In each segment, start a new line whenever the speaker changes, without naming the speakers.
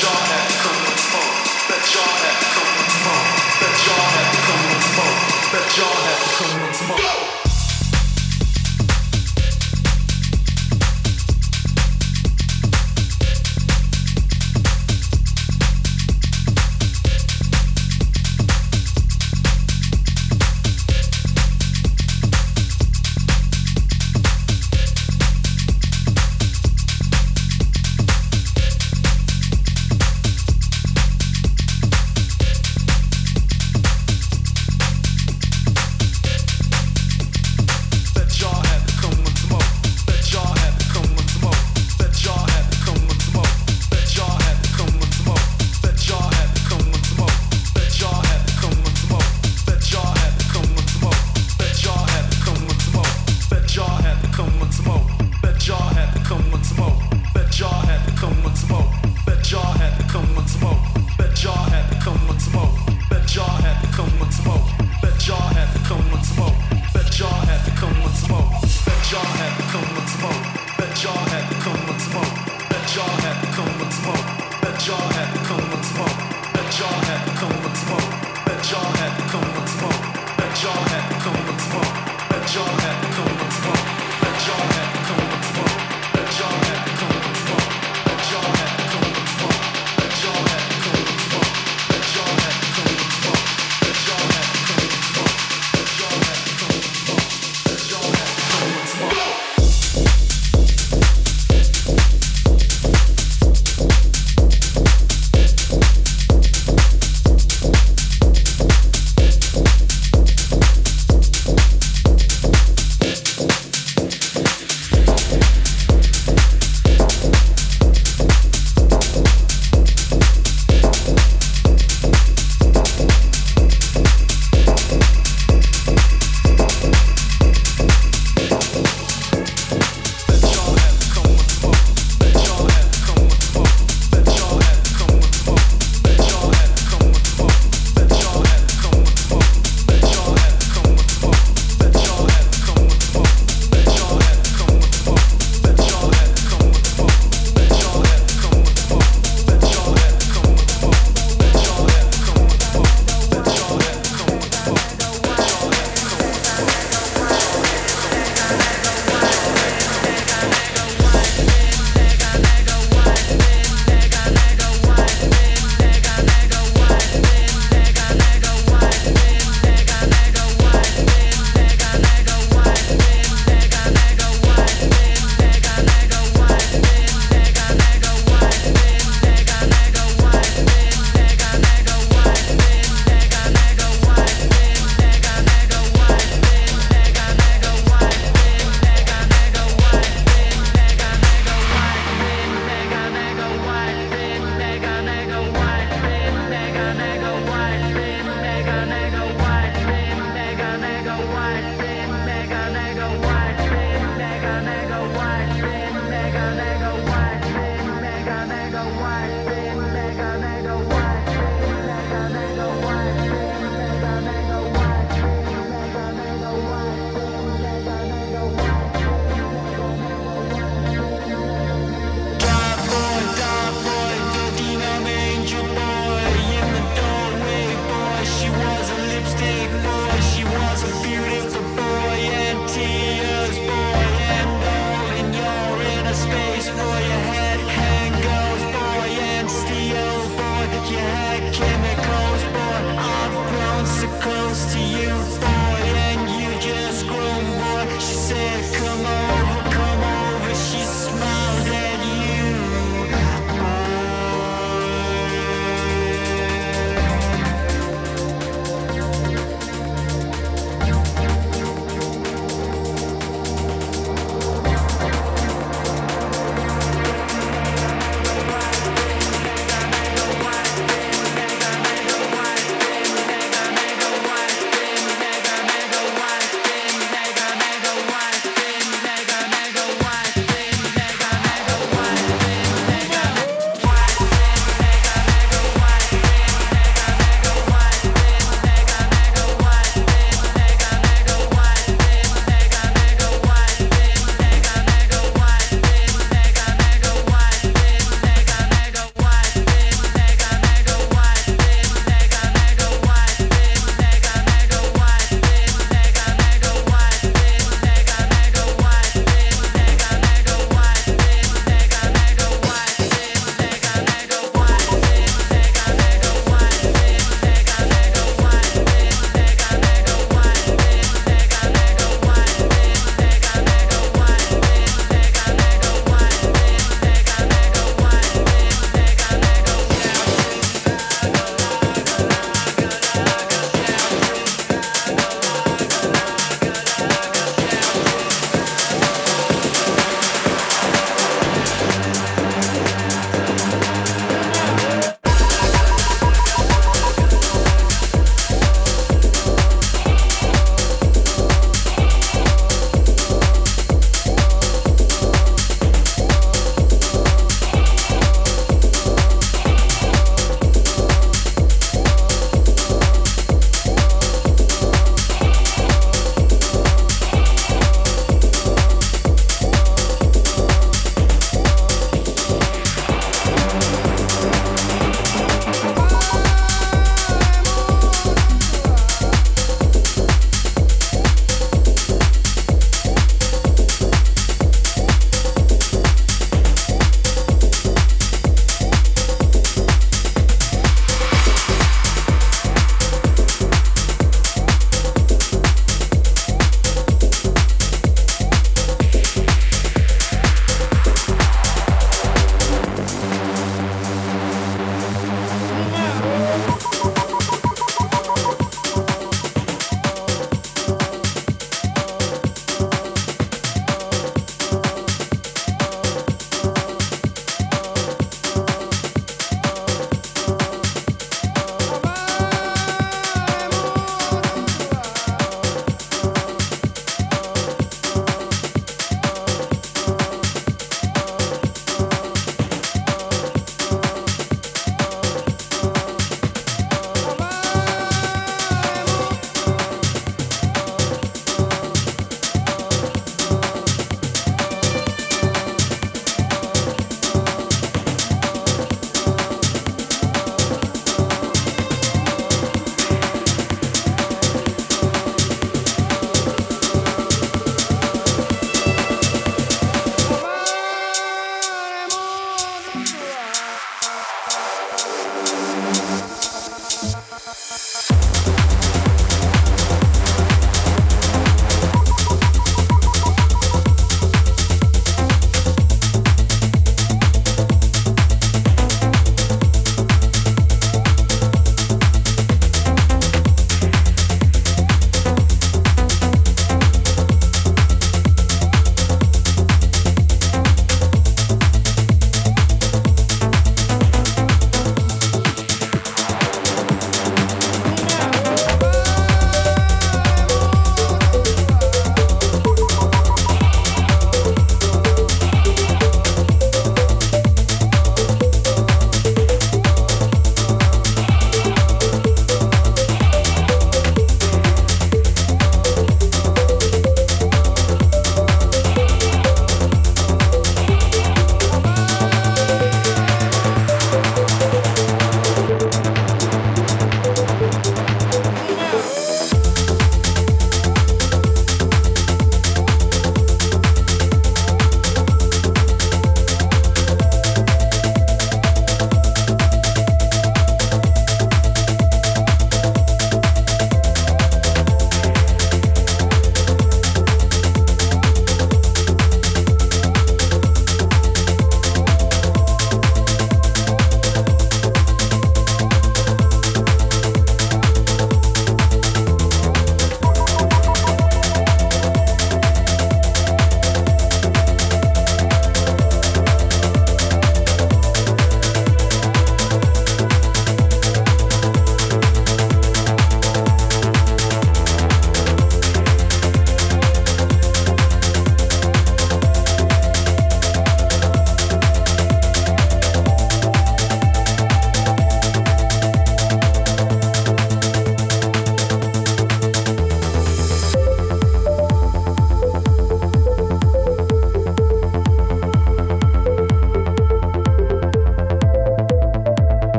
shot at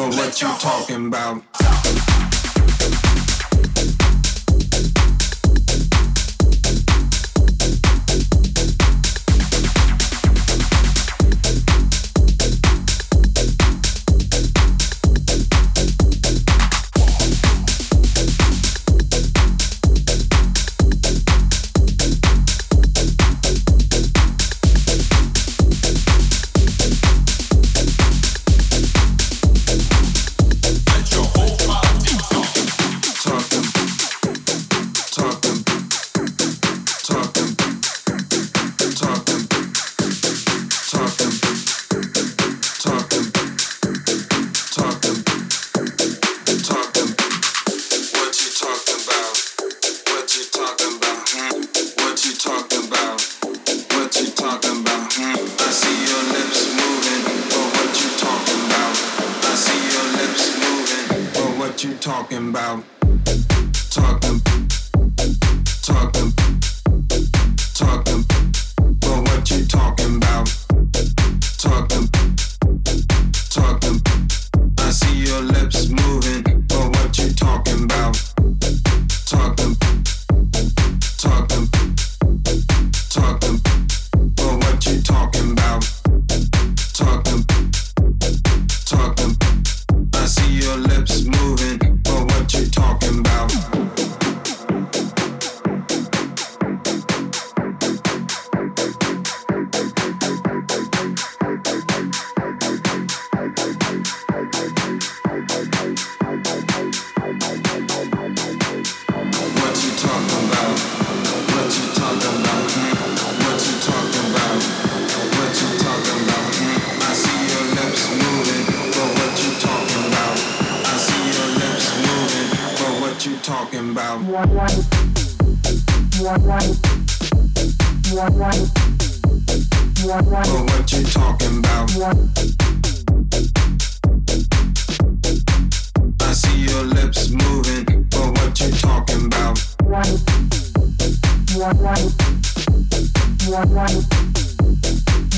Well, what you talking about?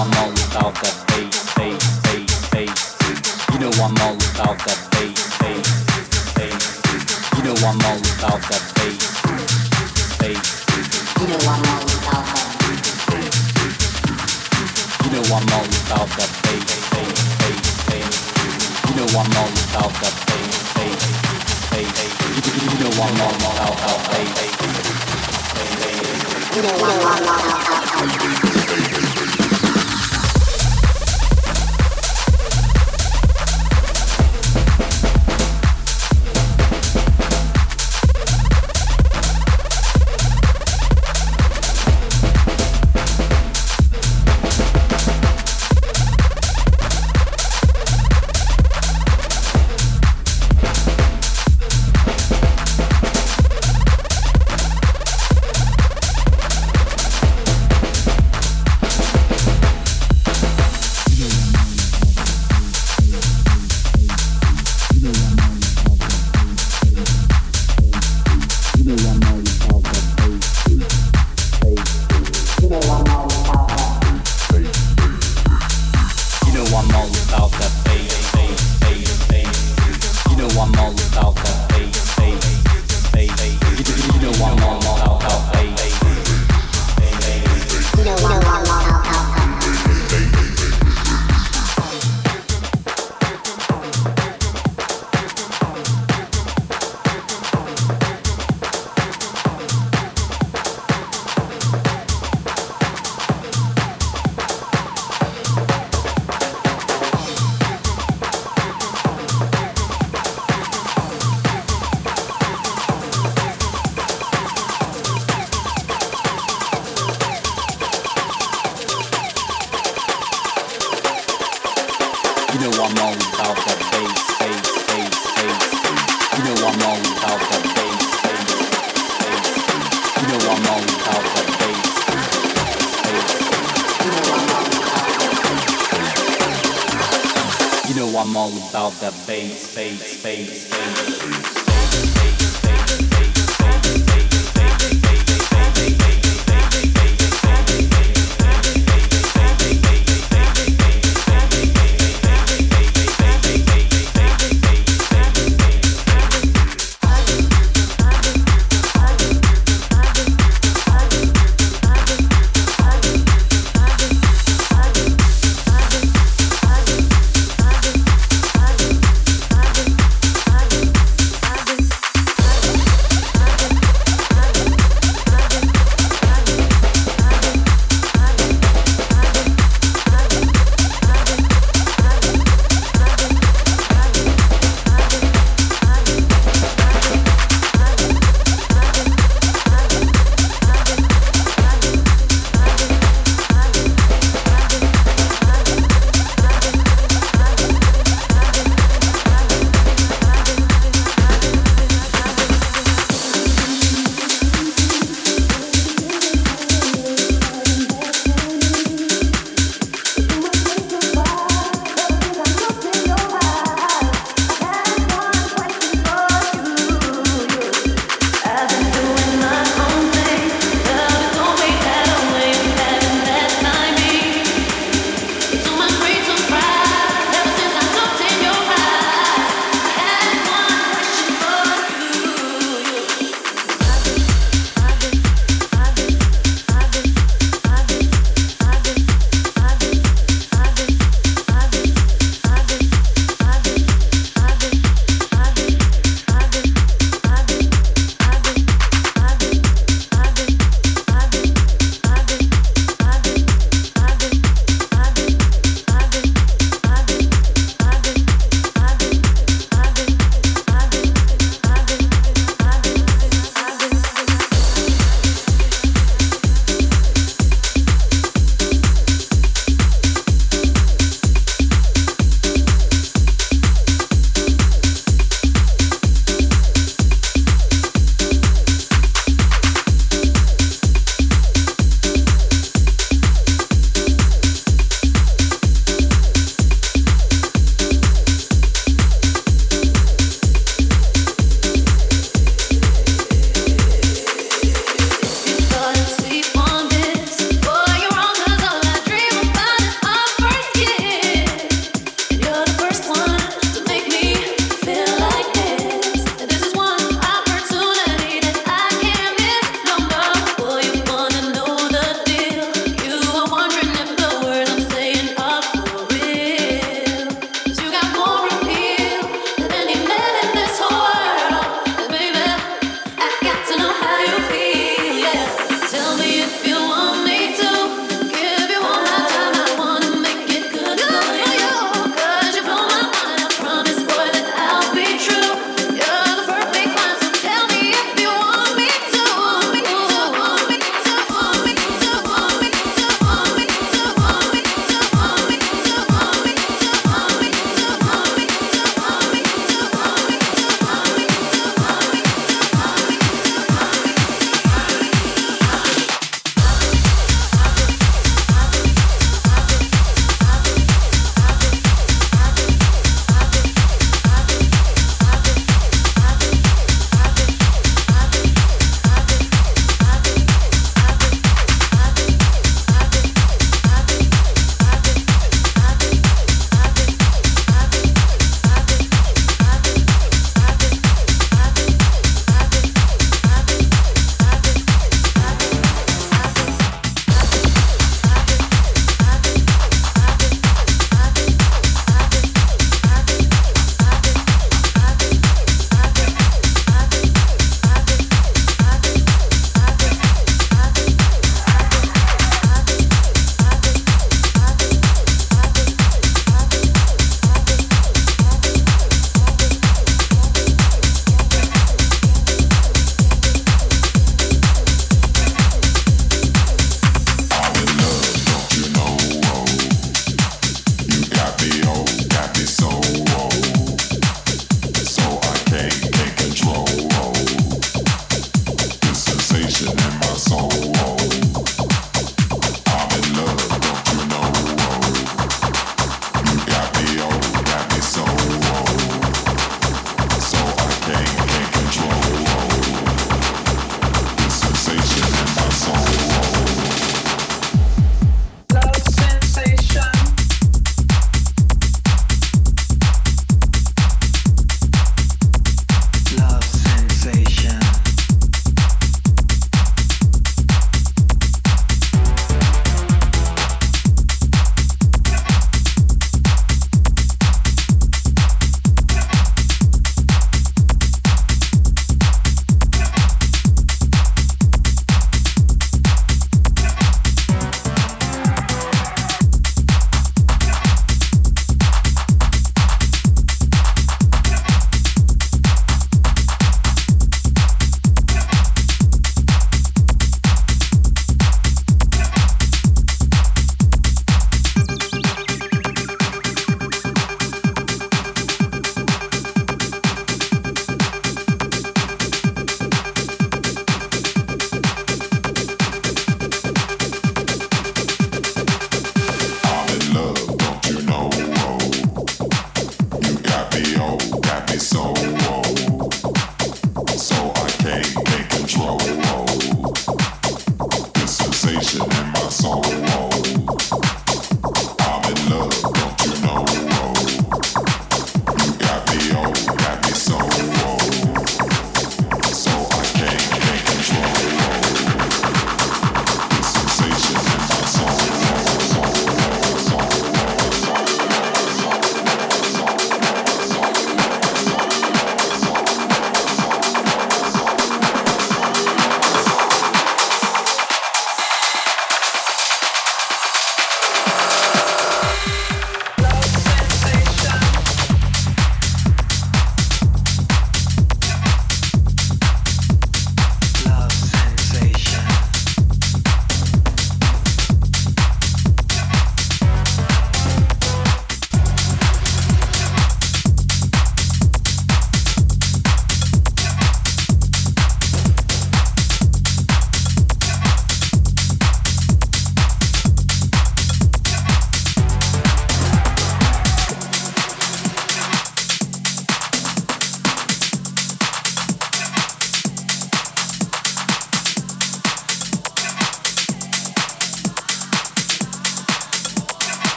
I'm all about that bass, bass, bass, bass. You know I'm all about that bass, bass, bass. You know I'm all about that bass, bass.
You know I'm all
about that bass, bass, bass, bass. You know I'm all about that bass, bass, bass. You know I'm all about that bass.
Bass.